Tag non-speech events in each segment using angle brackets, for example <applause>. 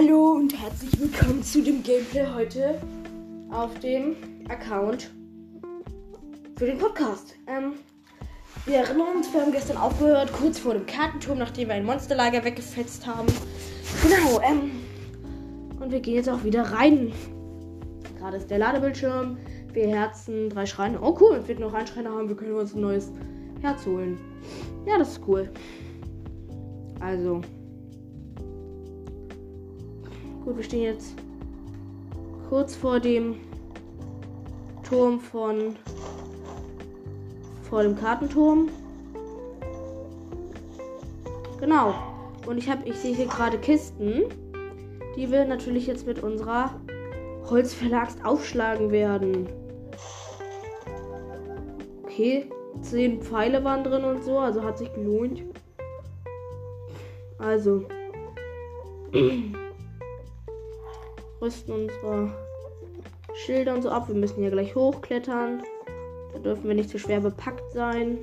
Hallo und herzlich willkommen zu dem Gameplay heute auf dem Account für den Podcast. Ähm, wir erinnern uns, wir haben gestern aufgehört, kurz vor dem Kartenturm, nachdem wir ein Monsterlager weggefetzt haben. Genau, ähm, und wir gehen jetzt auch wieder rein. Gerade ist der Ladebildschirm, vier Herzen, drei Schreine. Oh cool, wir noch einen Schreiner haben, wir können uns ein neues Herz holen. Ja, das ist cool. Also, Gut, wir stehen jetzt kurz vor dem Turm von vor dem Kartenturm. Genau. Und ich habe, ich sehe hier gerade Kisten, die wir natürlich jetzt mit unserer Holzverlagst aufschlagen werden. Okay, zehn Pfeile waren drin und so, also hat sich gelohnt. Also. <clears throat> rüsten unsere Schilder und so ab. Wir müssen hier gleich hochklettern. Da dürfen wir nicht zu schwer bepackt sein.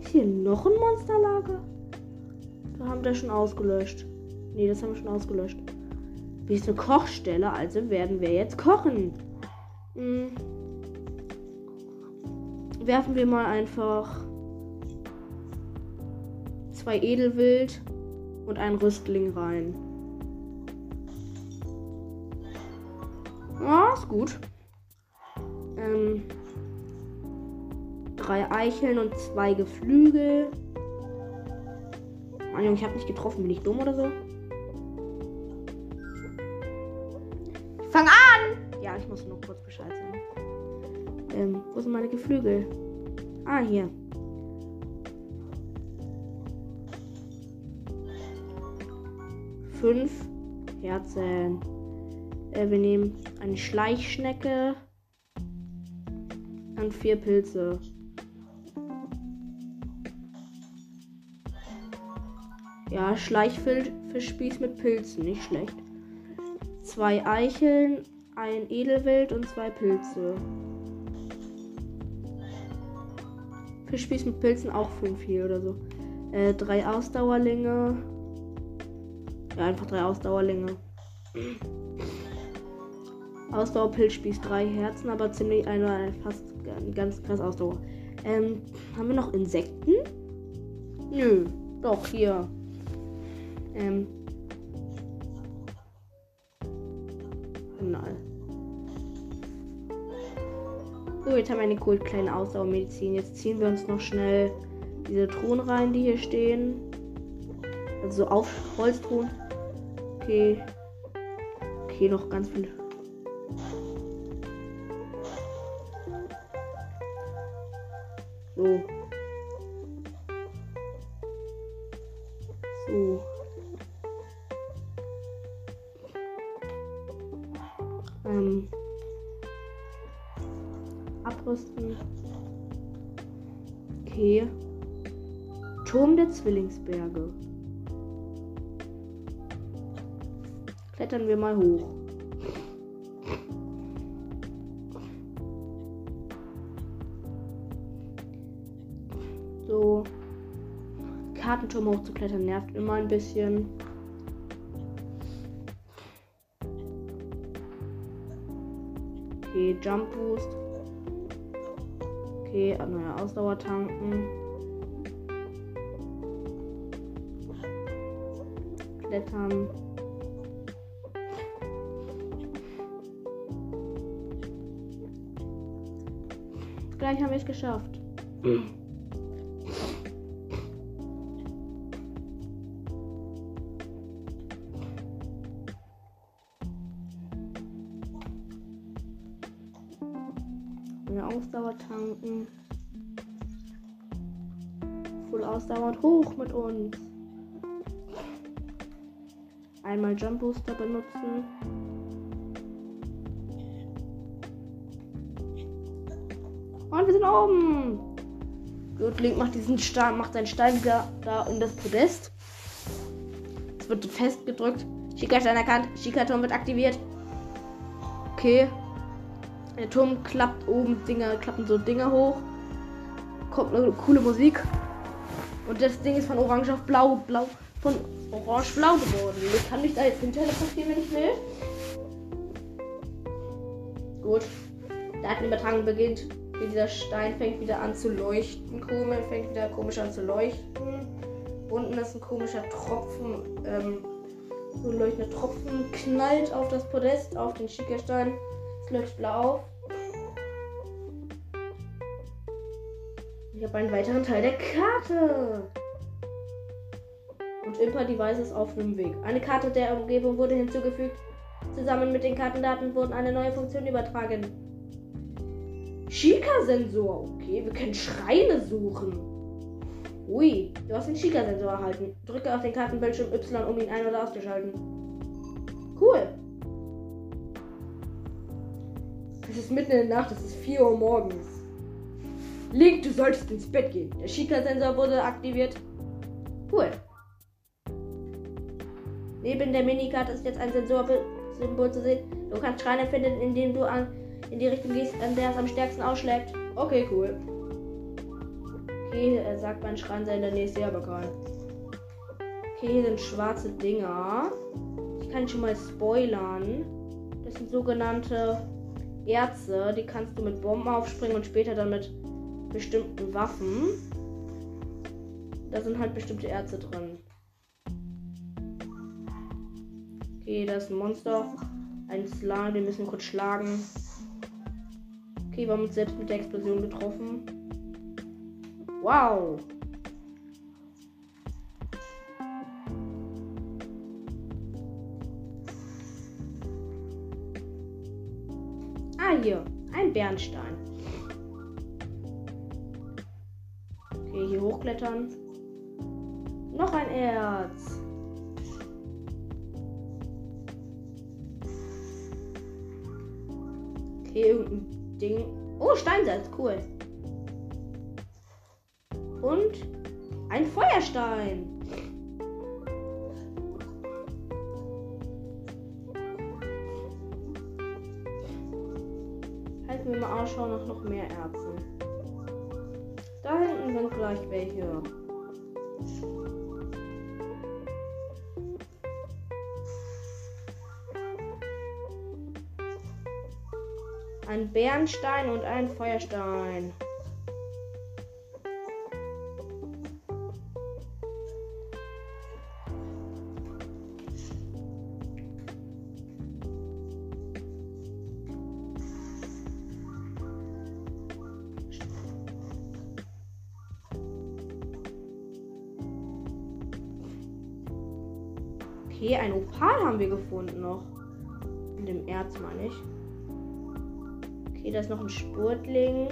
Ist hier noch ein Monsterlager? Da haben wir schon ausgelöscht. Ne, das haben wir schon ausgelöscht. Wie ist eine Kochstelle? Also werden wir jetzt kochen. Hm. Werfen wir mal einfach zwei Edelwild und einen Rüstling rein. Ja, gut. Ähm, drei Eicheln und zwei Geflügel. Mann, ich habe nicht getroffen. Bin ich dumm oder so? Fang an! Ja, ich muss nur kurz Bescheid sagen. Ähm, wo sind meine Geflügel? Ah, hier. Fünf Herzen. Äh, wir nehmen eine Schleichschnecke und vier Pilze. Ja, Schleichfischspieß mit Pilzen, nicht schlecht. Zwei Eicheln, ein Edelwild und zwei Pilze. Fischspieß mit Pilzen auch fünf hier oder so. Äh, drei Ausdauerlinge. Ja, einfach drei Ausdauerlinge. Ausdauerpilz spießt drei Herzen, aber ziemlich eine fast ganz krass Ausdauer. Ähm, haben wir noch Insekten? Nö, doch, hier. Ähm. Nein. So, jetzt haben wir eine cool kleine Ausdauermedizin. Jetzt ziehen wir uns noch schnell diese Truhen rein, die hier stehen. Also so auf Holztruhen. Okay. Okay, noch ganz viele So. So. Ähm. Abrüsten. Okay. Turm der Zwillingsberge. Klettern wir mal hoch. Kartenturm hochzuklettern nervt immer ein bisschen. Okay, Jump Boost. Okay, neue Ausdauer tanken. Klettern. Gleich haben wir es geschafft. <clears throat> und mit uns. Einmal Jump Booster benutzen. Und wir sind oben. Gut, Link macht diesen Stein, macht seinen Stein da, da um das Podest. Es wird festgedrückt. Schika-Stein erkannt. Schika-Turm wird aktiviert. Okay. Der Turm klappt oben, Dinger, klappen so Dinger hoch. Kommt eine coole Musik. Und das Ding ist von Orange auf Blau, Blau, von orange-blau geworden. Ich kann mich da jetzt hin teleportieren, wenn ich will. Gut. Datenübertragung beginnt. Dieser Stein fängt wieder an zu leuchten. Komisch, fängt wieder komisch an zu leuchten. Unten ist ein komischer Tropfen. Ähm, so ein leuchtender Tropfen knallt auf das Podest, auf den Schickerstein. Es leuchtet blau auf. Ich habe einen weiteren Teil der Karte. Und Imper Device ist auf dem Weg. Eine Karte der Umgebung wurde hinzugefügt. Zusammen mit den Kartendaten wurden eine neue Funktion übertragen. Chica-Sensor. Okay, wir können Schreine suchen. Ui, du hast den Chica-Sensor erhalten. Drücke auf den Kartenbildschirm Y, um ihn ein- oder auszuschalten. Cool. Es ist mitten in der Nacht, es ist 4 Uhr morgens. Link, du solltest ins Bett gehen. Der Chica-Sensor wurde aktiviert. Cool. Neben der Minikarte ist jetzt ein Sensorsymbol zu sehen. Du kannst Schreine finden, indem du an, in die Richtung gehst, an der es am stärksten ausschlägt. Okay, cool. Okay, er sagt, mein Schrein sei in der Nähe, aber kein. Okay, hier sind schwarze Dinger. Ich kann schon mal spoilern. Das sind sogenannte Erze. Die kannst du mit Bomben aufspringen und später dann mit bestimmten Waffen. Da sind halt bestimmte Erze drin. Okay, da ist ein Monster. Ein Slime, den müssen wir kurz schlagen. Okay, wir haben uns selbst mit der Explosion getroffen. Wow. Ah, hier. Ein Bernstein. Hochklettern. Noch ein Erz. Okay, irgendein Ding. Oh, Steinsalz, cool. Und ein Feuerstein. Halten wir mal Ausschau nach noch mehr Erzen. Gleich welche. Ein Bernstein und ein Feuerstein. Okay, ein Opal haben wir gefunden noch. In dem Erz meine ich. Okay, da ist noch ein Spurtling.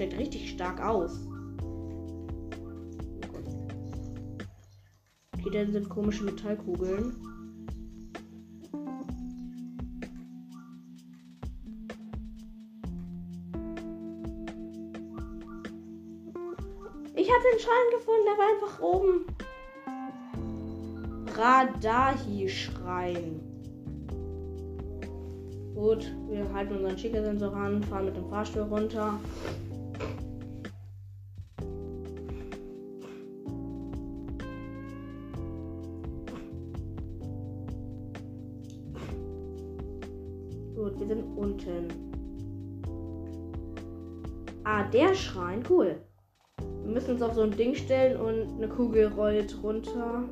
Schlägt richtig stark aus. Okay, dann sind komische Metallkugeln. Ich habe den Schrein gefunden, der war einfach oben. Radahi-Schrein. Gut, wir halten unseren Schickersensor an, fahren mit dem Fahrstuhl runter. Ah, der Schrein, cool. Wir müssen uns auf so ein Ding stellen und eine Kugel rollt runter.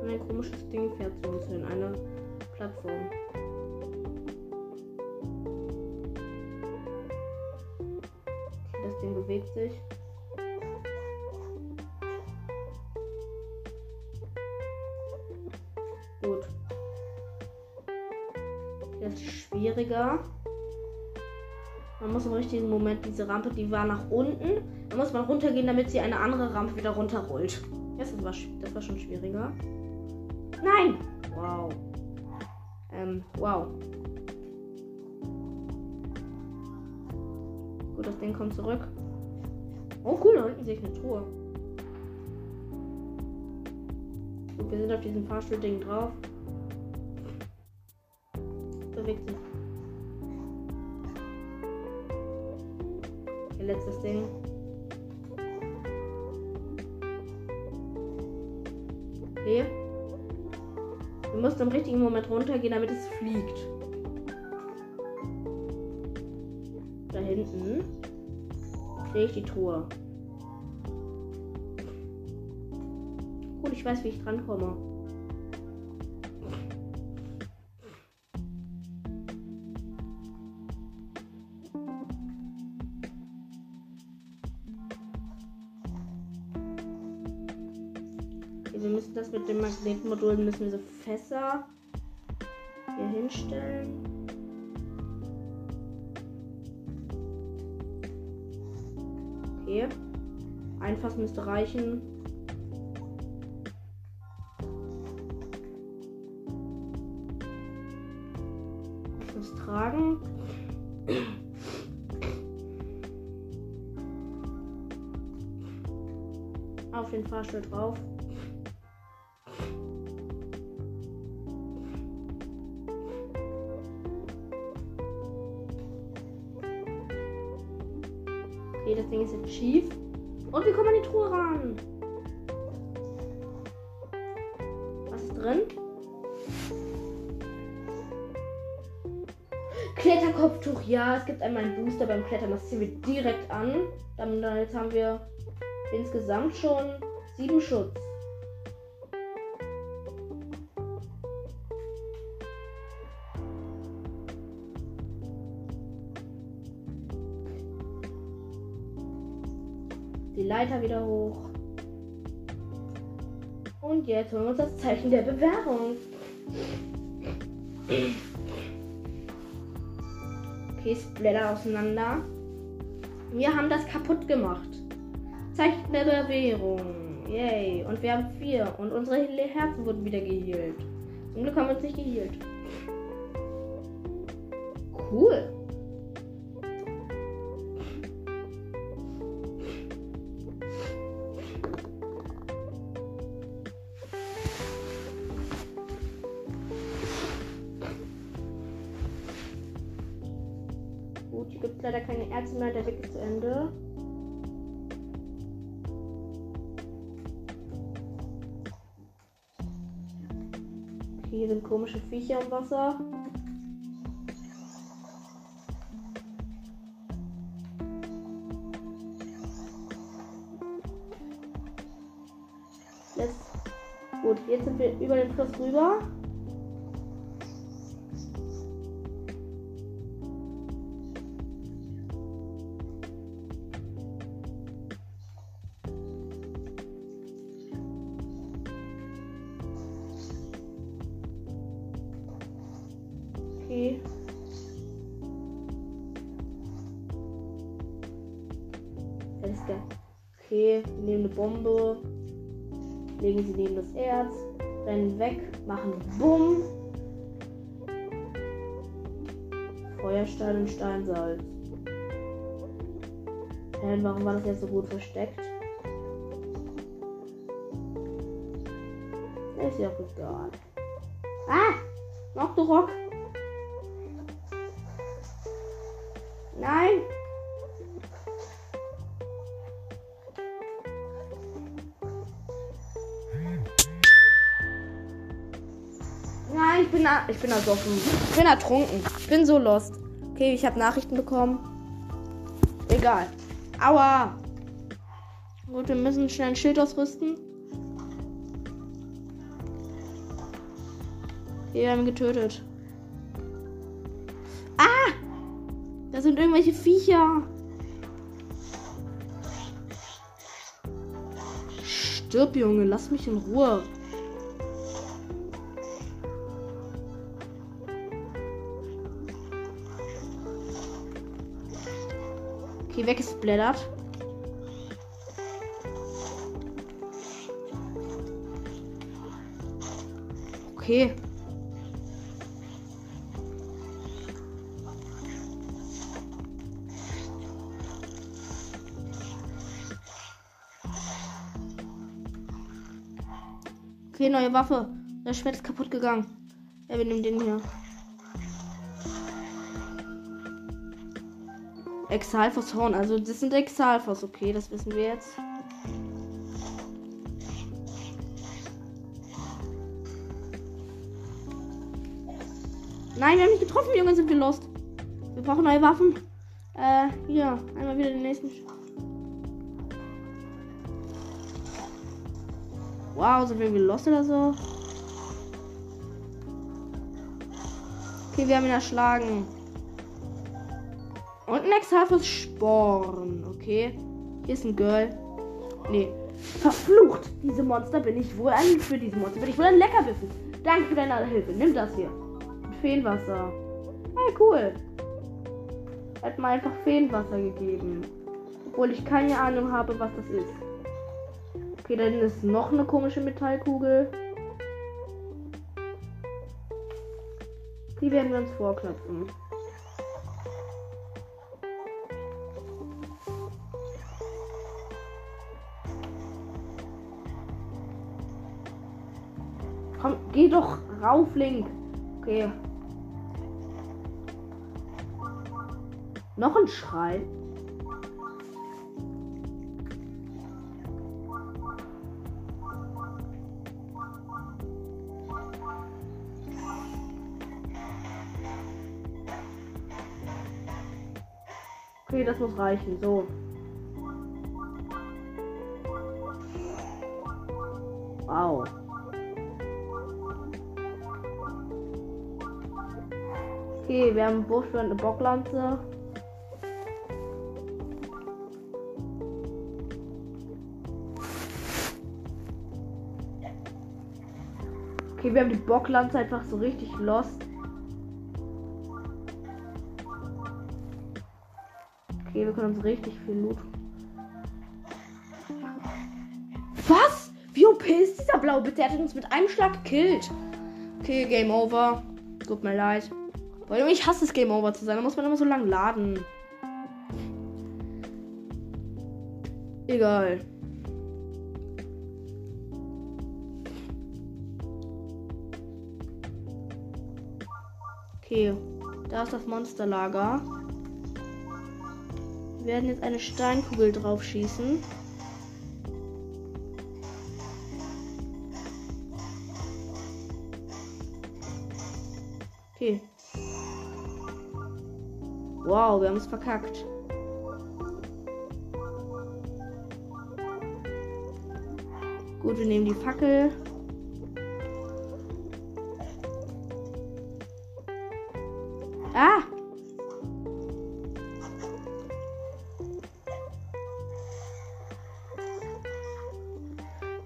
Und ein komisches Ding fährt zu uns hin, eine Plattform. Okay, das Ding bewegt sich. Schwieriger. Man muss im richtigen Moment diese Rampe, die war nach unten. Da muss man runtergehen, damit sie eine andere Rampe wieder runterrollt. Das war, das war schon schwieriger. Nein! Wow. Ähm, wow. Gut, das Ding kommt zurück. Oh cool, da unten sehe ich eine Truhe. Gut, wir sind auf diesem Fahrstuhlding drauf. Ding. Okay. Wir mussten im richtigen Moment runtergehen, damit es fliegt. Da hinten sehe ich die Truhe. Gut, ich weiß, wie ich drankomme. wir mit dem Magnetmodul, müssen wir so Fässer hier hinstellen. Okay. Ein müsste reichen. Ich muss tragen. Auf den Fahrstuhl drauf. Es gibt einmal einen Booster beim Klettern. Das ziehen wir direkt an. Dann, dann jetzt haben wir insgesamt schon sieben Schutz. die Leiter wieder hoch. Und jetzt holen wir uns das Zeichen der Bewährung. Okay, Splatter auseinander. Wir haben das kaputt gemacht. Zeichen der Bewährung. Yay. Und wir haben vier. Und unsere Herzen wurden wieder geheilt. Zum Glück haben wir uns nicht geheilt. Cool. Mehr, der Weg ist zu Ende. Hier sind komische Viecher im Wasser. Jetzt. Gut, jetzt sind wir über den Fluss rüber. Okay, nehmen eine Bombe. Legen sie neben das Erz. Rennen weg. Machen Bumm. Feuerstein und Steinsalz. Hä, warum war das jetzt so gut versteckt? Ist ja auch egal. Ah! Noch du Rock! Ich bin, ersoffen. Ich bin ertrunken. Ich bin so lost. Okay, ich habe Nachrichten bekommen. Egal. Aua! Gut, wir müssen schnell ein Schild ausrüsten. Wir haben getötet. Ah! Da sind irgendwelche Viecher. Stirb, Junge, lass mich in Ruhe. Okay, weggesplattert. Okay. Okay, neue Waffe. Das Schwert ist kaputt gegangen. Ja, wir nehmen den hier. Exalfos Horn. Also das sind Exalfos. Okay, das wissen wir jetzt. Nein, wir haben nicht getroffen, Junge, sind wir lost. Wir brauchen neue Waffen. Äh, hier, einmal wieder den nächsten. Wow, sind wir irgendwie lost oder so? Okay, wir haben ihn erschlagen. Und ein Exalfos Sporn. Okay. Hier ist ein Girl. Nee. Verflucht, diese Monster bin ich wohl ein für diese Monster. Bin ich wohl ein Leckerbissen. Danke für deine Hilfe. Nimm das hier. Feenwasser. Hey, cool. Hat mir einfach Feenwasser gegeben. Obwohl ich keine Ahnung habe, was das ist. Okay, dann ist noch eine komische Metallkugel. Die werden wir uns vorknöpfen. Geh doch rauf, Link. Okay. Noch ein Schrei. Okay, das muss reichen. So. Wir haben Busch und eine Bocklanze. Okay, wir haben die Bocklanze einfach so richtig lost. Okay, wir können uns richtig viel Loot. Was? Wie OP ist dieser Blau? Bitte, er hat uns mit einem Schlag gekillt. Okay, Game Over. Tut mir leid. Weil ich hasse es, Game Over zu sein. Da muss man immer so lange laden. Egal. Okay, da ist das Monsterlager. Wir werden jetzt eine Steinkugel drauf schießen. Wow, wir haben es verkackt. Gut, wir nehmen die Fackel. Ah!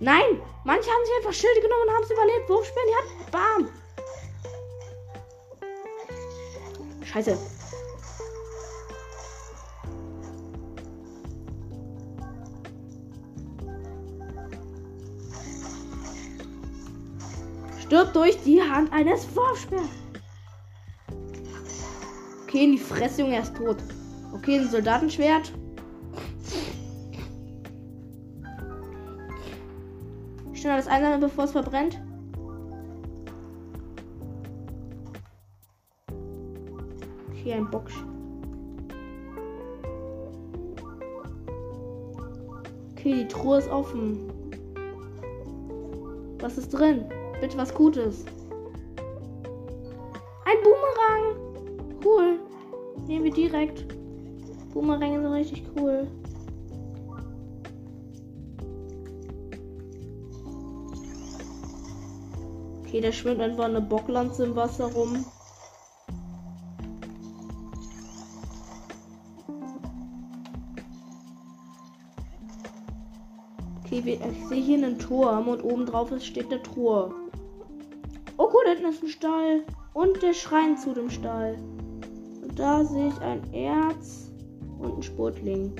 Nein! Manche haben sich einfach Schilde genommen und haben es überlebt. Wurfsperren, die hat. Bam! Scheiße. Stirbt durch die Hand eines Wurfsperrs. Okay, in die Fresse, Junge, er ist tot. Okay, ein Soldatenschwert. Schnell das einsammeln, bevor es verbrennt. Okay, ein Box. Okay, die Truhe ist offen. Was ist drin? Bitte was Gutes. Ein Boomerang. Cool. Nehmen wir direkt. Boomerang sind richtig cool. Okay, da schwimmt einfach eine Bocklanze im Wasser rum. Okay, ich sehe hier einen Turm und oben drauf steht eine Truhe. Hinten ist ein Stall. Und der Schrein zu dem Stall. Und da sehe ich ein Erz. Und ein Sportling.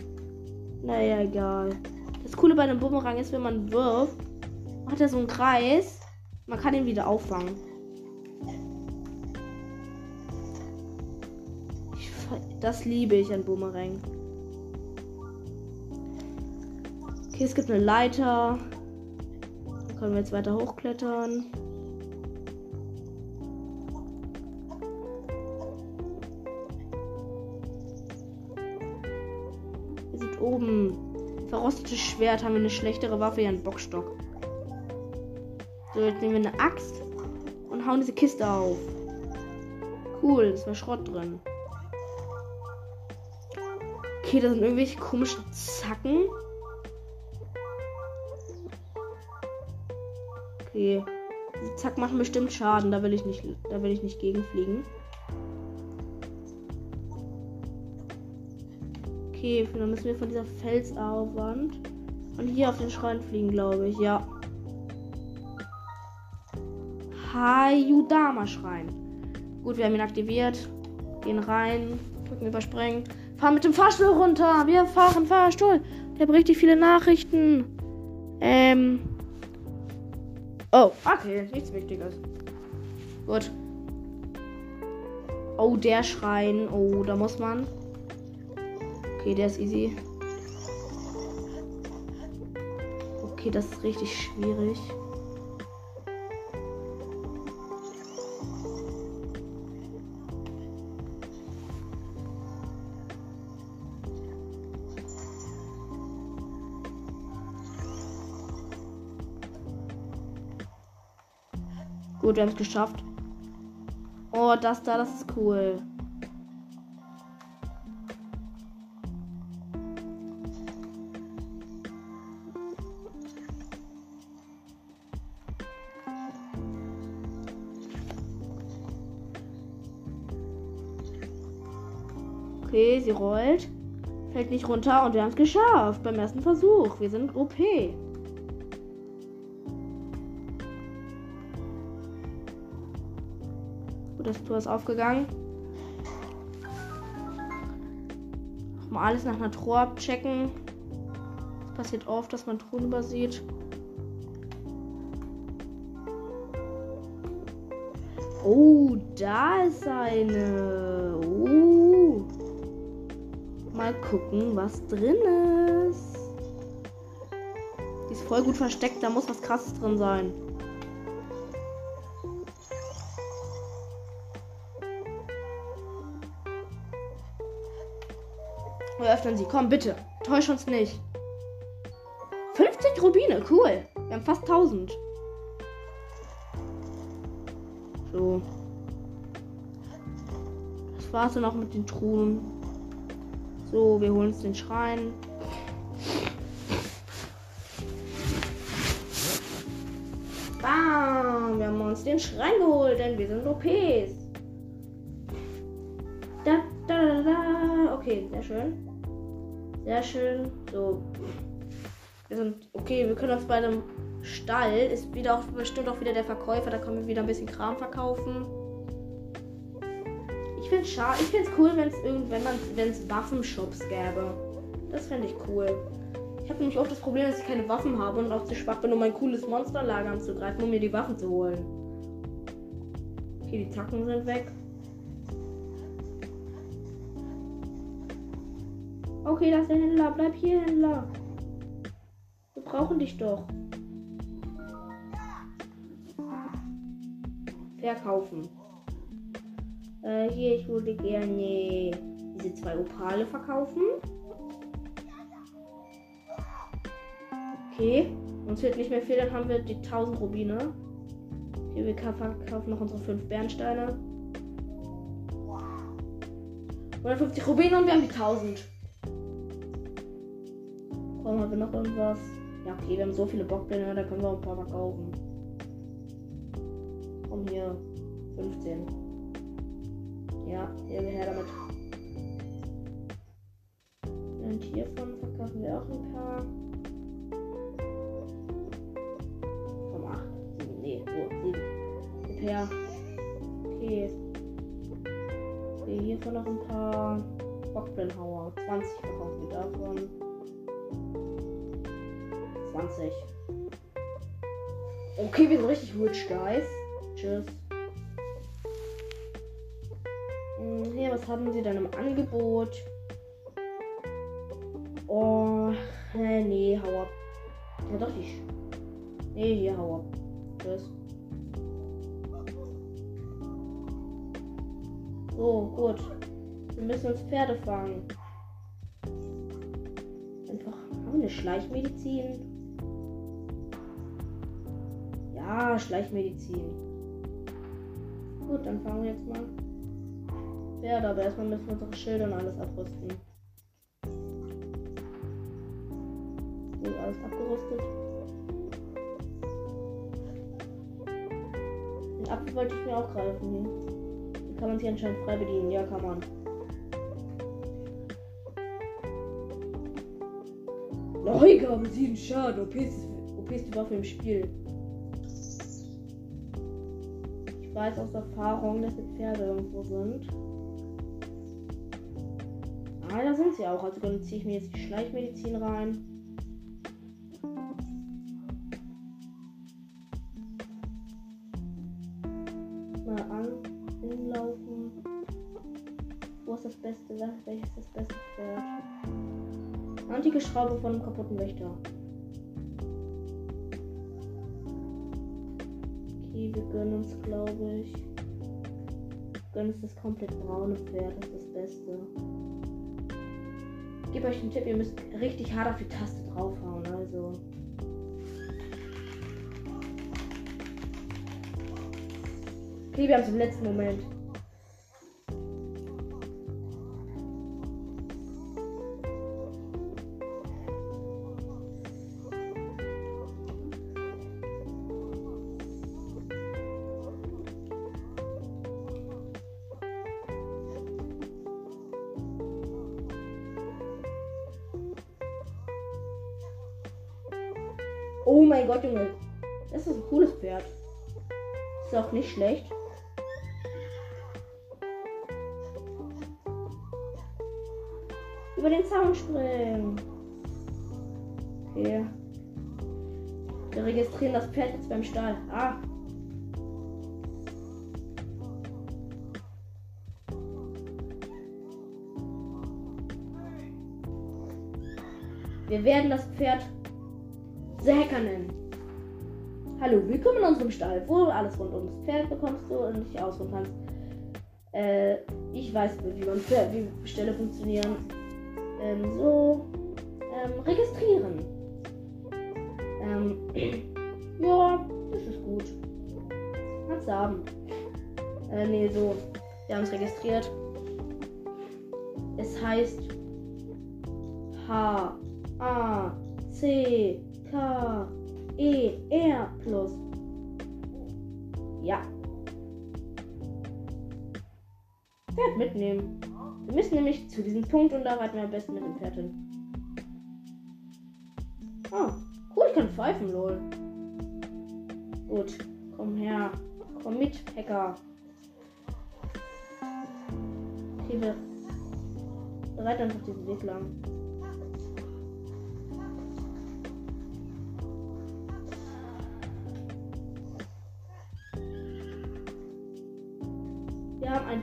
Naja, egal. Das Coole bei einem Bumerang ist, wenn man wirft, macht er so einen Kreis. Man kann ihn wieder auffangen. Ich, das liebe ich an Bumerang. Okay, es gibt eine Leiter. Da können wir jetzt weiter hochklettern. Oben. Verrostetes Schwert haben wir eine schlechtere Waffe, ja, einen Bockstock. So, jetzt nehmen wir eine Axt und hauen diese Kiste auf. Cool, ist war Schrott drin. Okay, da sind irgendwelche komischen Zacken. Okay. Diese Zacken machen bestimmt Schaden, da will ich nicht, da will ich nicht gegenfliegen. Okay, dann müssen wir von dieser Felsaufwand und hier auf den Schrein fliegen, glaube ich. Ja. Hayudama-Schrein. Gut, wir haben ihn aktiviert. Gehen rein. Drücken überspringen. Fahren mit dem Fahrstuhl runter. Wir fahren Fahrstuhl. Der hat richtig viele Nachrichten. Ähm. Oh, okay. Nichts Wichtiges. Gut. Oh, der Schrein. Oh, da muss man. Okay, der ist easy. Okay, das ist richtig schwierig. Gut, wir haben es geschafft. Oh, das da, das ist cool. Sie rollt. Fällt nicht runter und wir haben es geschafft beim ersten Versuch. Wir sind OP. Gut, das Tor ist aufgegangen. Mal alles nach einer Truhe abchecken. Es passiert oft, dass man Truhen übersieht. Oh, da ist eine. Gucken, was drin ist. Die ist voll gut versteckt, da muss was krasses drin sein. Wir öffnen sie. Komm, bitte. Täusch uns nicht. 50 Rubine, cool. Wir haben fast 1000. So. War's dann auch mit den Truhen. So, wir holen uns den Schrein. Bam! Wir haben uns den Schrein geholt, denn wir sind OPs. Da, da, da, da. Okay, sehr schön. Sehr schön. So. Wir sind okay, wir können uns bei einem Stall ist wieder auch bestimmt auch wieder der Verkäufer, da können wir wieder ein bisschen Kram verkaufen. Ich finde es ich finde es cool, wenn es irgendwann wenn es Waffenshops gäbe. Das fände ich cool. Ich habe nämlich auch das Problem, dass ich keine Waffen habe und auch zu schwach bin, um ein cooles Monsterlager anzugreifen, um mir die Waffen zu holen. Okay, die Zacken sind weg. Okay, das ist der Händler. Bleib hier, Händler. Wir brauchen dich doch. Verkaufen. Äh, hier, ich würde gerne diese zwei Opale verkaufen. Okay. Uns fehlt nicht mehr viel, dann haben wir die 1000 Rubine. Hier, wir verkaufen noch unsere 5 Bernsteine. 150 Rubine und wir haben die 1000. Warum haben wir noch irgendwas? Ja, okay, wir haben so viele Bockpläne, da können wir auch ein paar verkaufen. Komm hier. 15. Ja, her damit. Und hiervon verkaufen wir auch ein paar. Komm, 8. 7. Nee, so, 7. Gib her. Okay. Okay, hiervon noch ein paar Bockblenhauer. 20 verkaufen wir davon. 20. Okay, wir sind richtig rich, guys. Tschüss. Haben sie dann im Angebot? Oh, nee, hau ab. Ja, doch nicht. Nee, hier, hau ab. Tschüss. So, gut. Wir müssen uns Pferde fangen. Einfach. Haben wir eine Schleichmedizin? Ja, Schleichmedizin. Gut, dann fangen wir jetzt mal. Pferde, aber erstmal müssen wir unsere Schilder und alles abrüsten. Gut, alles abgerüstet. Den Apfel wollte ich mir auch greifen hier. Den kann man sich anscheinend frei bedienen. Ja, kann man. Neugabe, 7 Schaden. OP OP ist die Waffe im Spiel. Ich weiß aus Erfahrung, dass die Pferde irgendwo sind. Ah, da sind sie auch. Also dann ziehe ich mir jetzt die Schleichmedizin rein. Mal an, hinlaufen. Wo ist das beste? Welches ist das beste Pferd? Antike Schraube von einem kaputten Wächter. Okay, wir gönnen uns, glaube ich. Gönnen uns das komplett braune Pferd, das ist das Beste. Gebe euch den Tipp, ihr müsst richtig hart auf die Taste draufhauen, also. Okay, wir haben es im letzten Moment. Nicht schlecht. Über den Zaun springen. Okay. Wir registrieren das Pferd jetzt beim Stall. Ah. Wir werden das Pferd Säker nennen. Hallo, willkommen in unserem Stall, wo alles rund ums Pferd bekommst du und dich ausruhen kannst. Äh, ich weiß, wie man Pferd, wie Ställe funktionieren. Ähm, so, ähm, registrieren. Ähm, <clears throat> ja, das ist gut. Kannst du haben. Äh, nee, so. Wir haben es registriert. Es heißt H A C K E R plus. Ja. Pferd mitnehmen. Wir müssen nämlich zu diesem Punkt und da reiten wir am besten mit dem Pferd hin. Ah, cool, ich kann pfeifen, lol. Gut, komm her. Komm mit, Hacker. Okay, wir reiten einfach diesen Weg lang.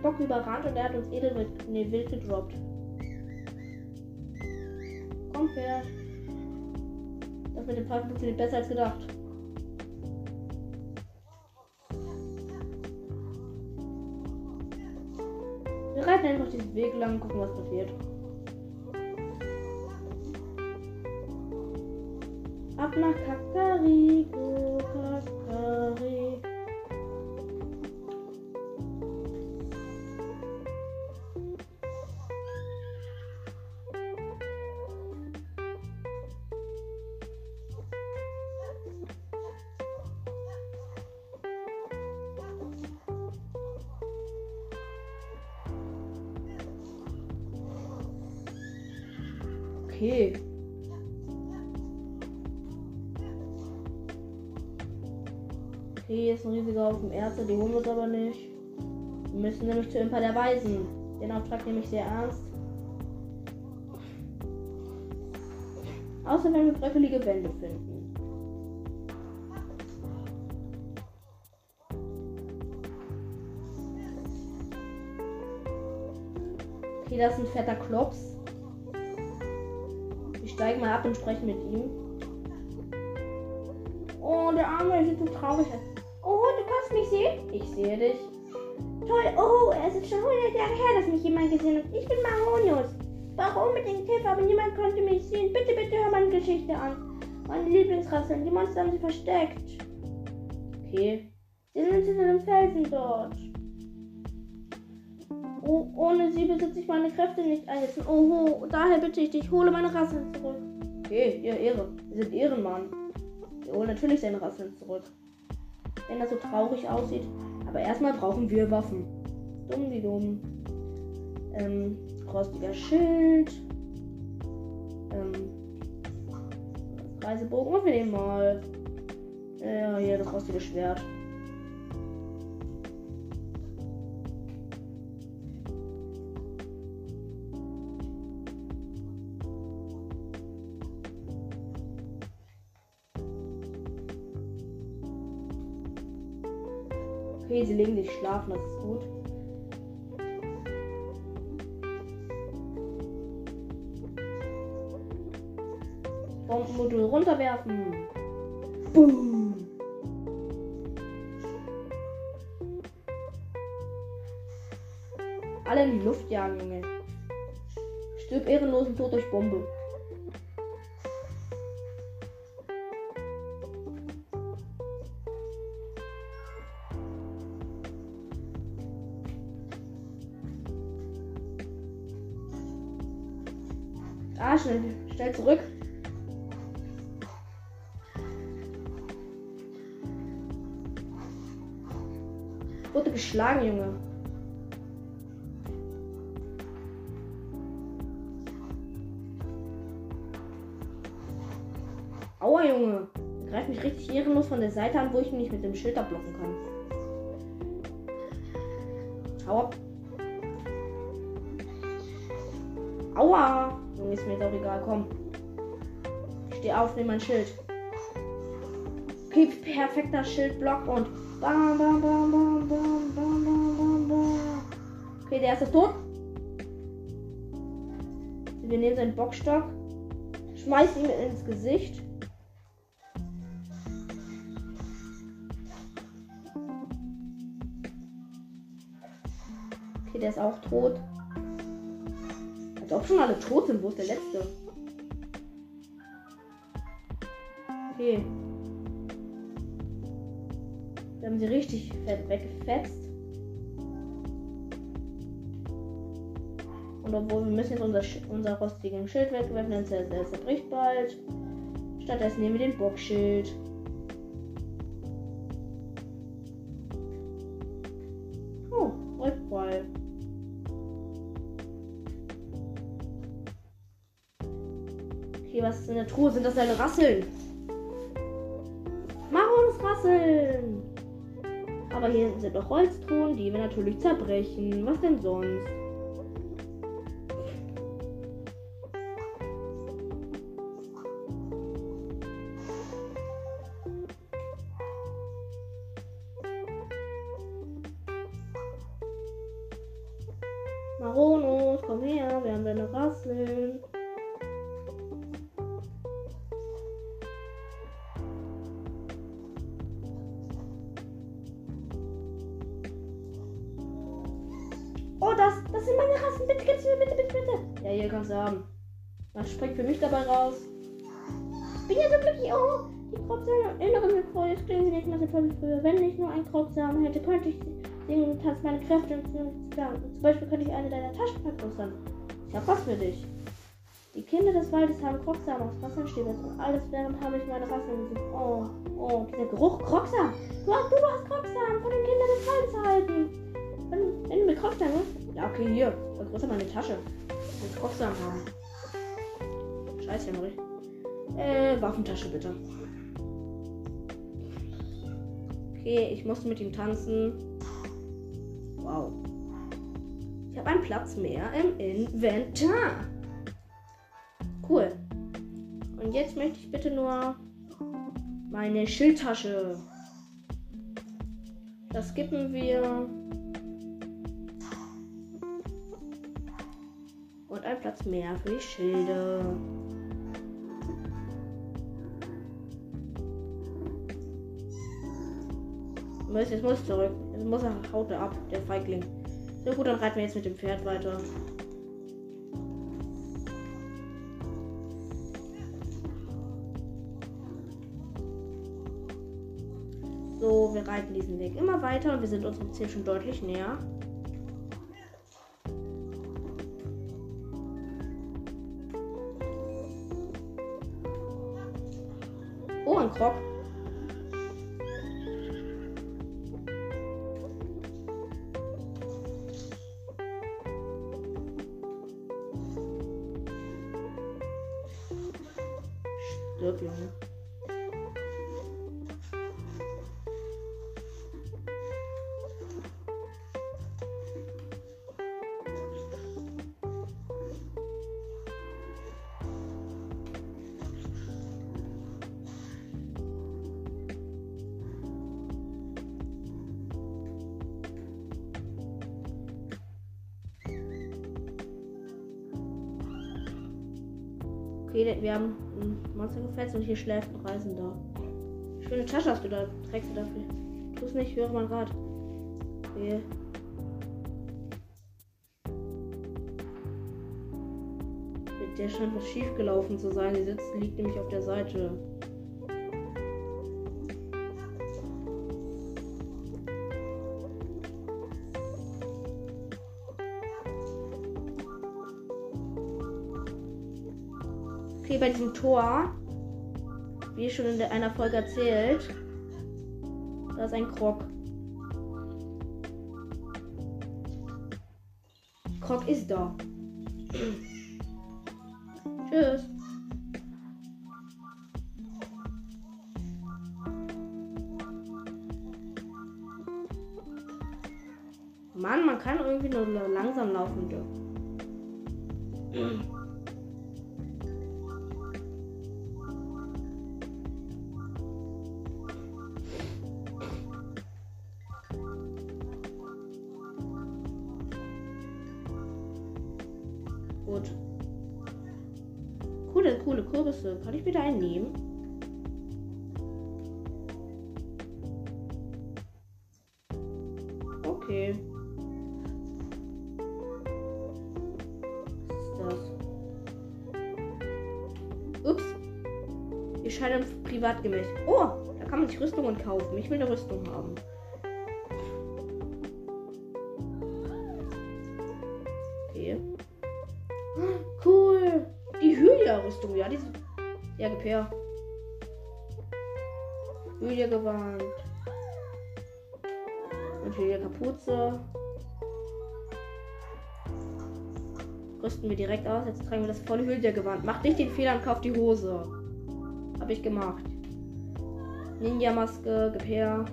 Bock überrannt und er hat uns Edelwild nee, wild gedroppt. Komm, Pferd. Das mit dem Pfeifen funktioniert besser als gedacht. Wir reiten einfach diesen Weg lang und gucken, was passiert. Ab nach Kakariko. okay. Okay, hier ist ein riesiger Haufen Ärzte, die holen wir uns aber nicht. Wir müssen nämlich zu Imper der Weisen. Den Auftrag nehme ich sehr ernst. Außer wenn wir bröckelige Wände finden. Okay, das ist ein fetter Klops. Wir steigen mal ab und sprechen mit ihm. Oh, der Arme sieht so traurig aus. Oh, du kannst mich sehen? Ich sehe dich. Toll, oh, es ist schon 100 Jahre her, dass mich jemand gesehen hat. Ich bin Maronius. Brauche unbedingt Hilfe, aber niemand konnte mich sehen. Bitte, bitte hör meine Geschichte an. Meine Lieblingsrasseln, die Monster haben sie versteckt. Okay. Sie sind hinter dem Felsen dort. Oh, ohne sie besitze ich meine Kräfte nicht einsetzen. Oh, daher bitte ich dich, hole meine Rasseln zurück. Okay, ihr Ehre. Wir sind Ehrenmann. Wir holen natürlich seine Rasseln zurück. Wenn er so traurig aussieht. Aber erstmal brauchen wir Waffen. Dumm wie dumm. Ähm, rostiger Schild. Ähm, Reisebogen. Und wir nehmen mal. Ja, hier das rostige Schwert. Sie legen sich schlafen, das ist gut. Bombenmodul runterwerfen. Boom. Alle in die Luft jagen, Junge. Stirb ehrenlosen Tod durch Bombe. geschlagen, Junge. Aua, Junge. Er greift mich richtig ehrenlos von der Seite an, wo ich ihn nicht mit dem Schild abblocken kann. Aua. Aua. Junge, ist mir doch egal. Komm. Ich stehe auf, nehme mein Schild. Okay, perfekter Schildblock und bam, bam, bam, bam, bam, bam. Okay, der erste ist tot. Wir nehmen seinen Bockstock, schmeißen ihn ins Gesicht. Okay, der ist auch tot. Als ob schon alle tot sind. Wo ist der letzte? Okay. Wir haben sie richtig fett weggefetzt. Obwohl wir müssen jetzt unser, unser rostigen Schild wegwerfen, denn der zerbricht bald. Stattdessen nehmen wir den Bockschild. Oh, Rückball. Okay, was ist in der Truhe? Sind das deine Rasseln? Marons Rasseln! Aber hier sind noch Holztruhen, die wir natürlich zerbrechen. Was denn sonst? Könnte ich und tanzen meine Kräfte und Zum Beispiel könnte ich eine deiner Taschen vergrößern. Ich hab was für dich. Die Kinder des Waldes haben Krocksamen aus Rasselstäben und alles während habe ich meine Rasseln gesehen. Oh, oh, dieser Geruch Krocksamen. Du, hast- du hast Krocksamen von den Kindern des Waldes erhalten. Wenn, wenn du mit Krocksamen Ja, okay, hier. Vergrößer meine Tasche. Ich will Krocksamen haben. Scheiße, Henry. Äh, Waffentasche bitte. Okay, ich musste mit ihm tanzen. Wow. Ich habe einen Platz mehr im Inventar. Cool. Und jetzt möchte ich bitte nur meine Schildtasche. Das skippen wir. Und ein Platz mehr für die Schilde. Muss, jetzt muss zurück. Jetzt muss er, haut ab, der Feigling. So gut, dann reiten wir jetzt mit dem Pferd weiter. So, wir reiten diesen Weg immer weiter und wir sind unserem Ziel schon deutlich näher. Okay, wir haben ein Monster gefetzt und hier schläft ein Reisender. Schöne Tasche hast du da. Trägst du dafür? Tu es nicht, höre mein Rat. Okay. Der scheint was schief gelaufen zu sein. Die sitzt, liegt nämlich auf der Seite. Okay, bei diesem Tor, wie schon in einer Folge erzählt, da ist ein Krog. Krog ist da. Gut. Coole, coole Kürbisse. Kann ich wieder einen nehmen? Okay. Was ist das? Ups. Wir scheinen privatgemäß. Oh, da kann man sich Rüstungen kaufen. Ich will eine Rüstung haben. Ja. Hylia-Gewand. Und Hylia-Kapuze. Rüsten wir direkt aus. Jetzt tragen wir das volle Hylia-Gewand. Macht nicht den Fehler und kauft die Hose. Hab ich gemacht. Ninja-Maske, gib her.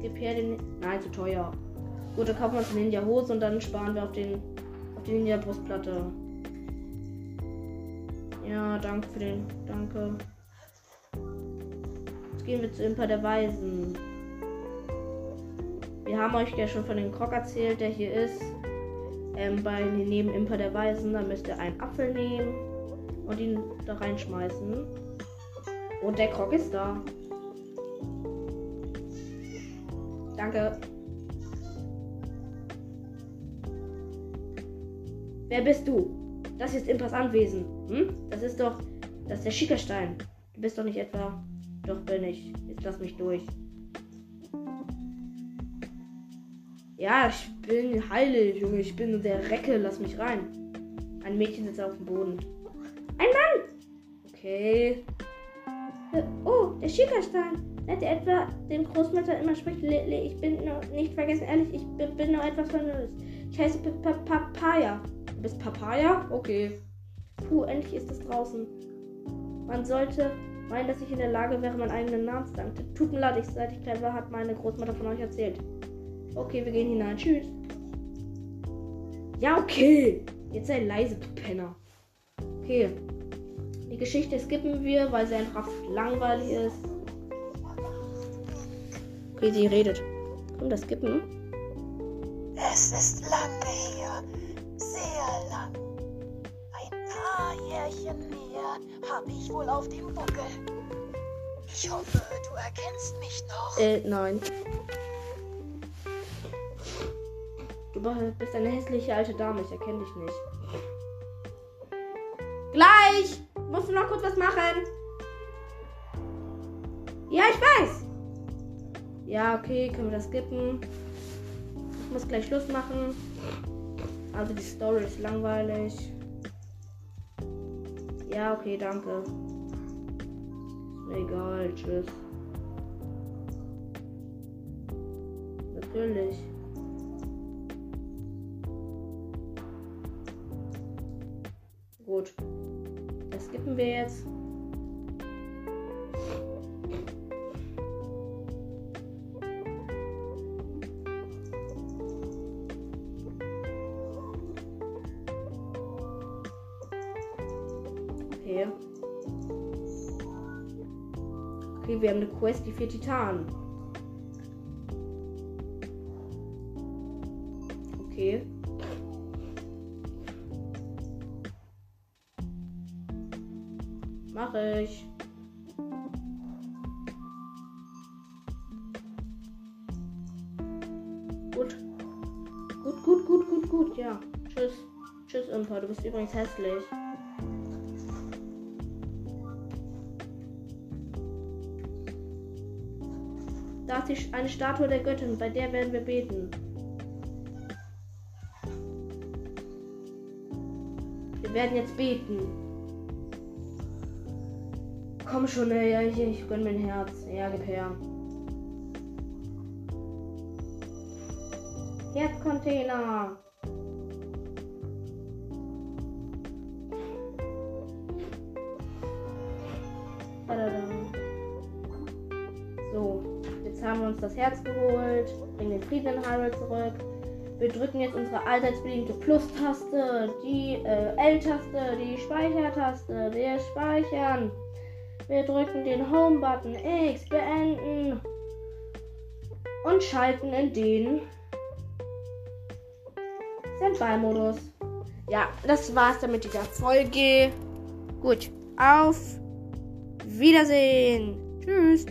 Gib her den. Nein, zu teuer. Gut, dann kaufen wir uns eine Ninja-Hose und dann sparen wir auf, den, auf die Ninja-Brustplatte. Ja, danke für den. Danke. Jetzt gehen wir zu Imper der Weisen. Wir haben euch ja schon von dem Krog erzählt, der hier ist. Ähm, bei neben Imper der Weisen, da müsst ihr einen Apfel nehmen und ihn da reinschmeißen. Und der Krog ist da. Danke. Wer bist du? Das ist Impas Anwesen. Hm? Das ist doch. Das ist der Schickerstein. Du bist doch nicht etwa. Doch bin ich. Jetzt lass mich durch. Ja, ich bin heilig, Junge. Ich bin der Recke. Lass mich rein. Ein Mädchen sitzt auf dem Boden. Ein Mann! Okay. Oh, der Schickerstein. Hätte etwa dem Großmutter immer spricht, ich bin nur nicht vergessen, ehrlich, ich bin, bin nur etwas Verwirrt. Ich heiße Papaya. Bist Papaya? Okay. Puh, endlich ist es draußen. Man sollte meinen, dass ich in der Lage wäre, meinen eigenen Namen zu sagen. Tut mir leid, ich, seit ich klein war, hat meine Großmutter von euch erzählt. Okay, wir gehen hinein. Tschüss. Ja, okay. Jetzt sei leise, du Penner. Okay. Die Geschichte skippen wir, weil sie einfach langweilig ist. Okay, sie redet. Komm, das skippen. Es ist lange her, Jährchen mehr habe ich wohl auf dem Buckel. Ich hoffe, du erkennst mich noch. Äh, nein. Du bist eine hässliche alte Dame, ich erkenne dich nicht. Gleich! Musst du noch kurz was machen? Ja, ich weiß. Ja, okay, können wir das skippen. Ich muss gleich Schluss machen. Also die Story ist langweilig. Ja, okay, danke. Egal, tschüss. Natürlich. Gut. Das skippen wir jetzt. Wir haben eine Quest, die vier Titanen. Okay. Mache ich. Gut. Gut, gut, gut, gut, gut, ja. Tschüss. Tschüss, Impa. Du bist übrigens hässlich. Ist eine Statue der Göttin, bei der werden wir beten. Wir werden jetzt beten. Komm schon, ey, ich, ich gönn mein Herz. Ja, gib her. Herzcontainer. Herz geholt, bringen den Frieden in Hyrule zurück. Wir drücken jetzt unsere allseits beliebte Plus-Taste, die äh, L-Taste, die Speichertaste. Wir speichern. Wir drücken den Home-Button X, beenden und schalten in den Standby-Modus. Ja, das war's dann mit dieser Folge. Gut, auf Wiedersehen. Tschüss.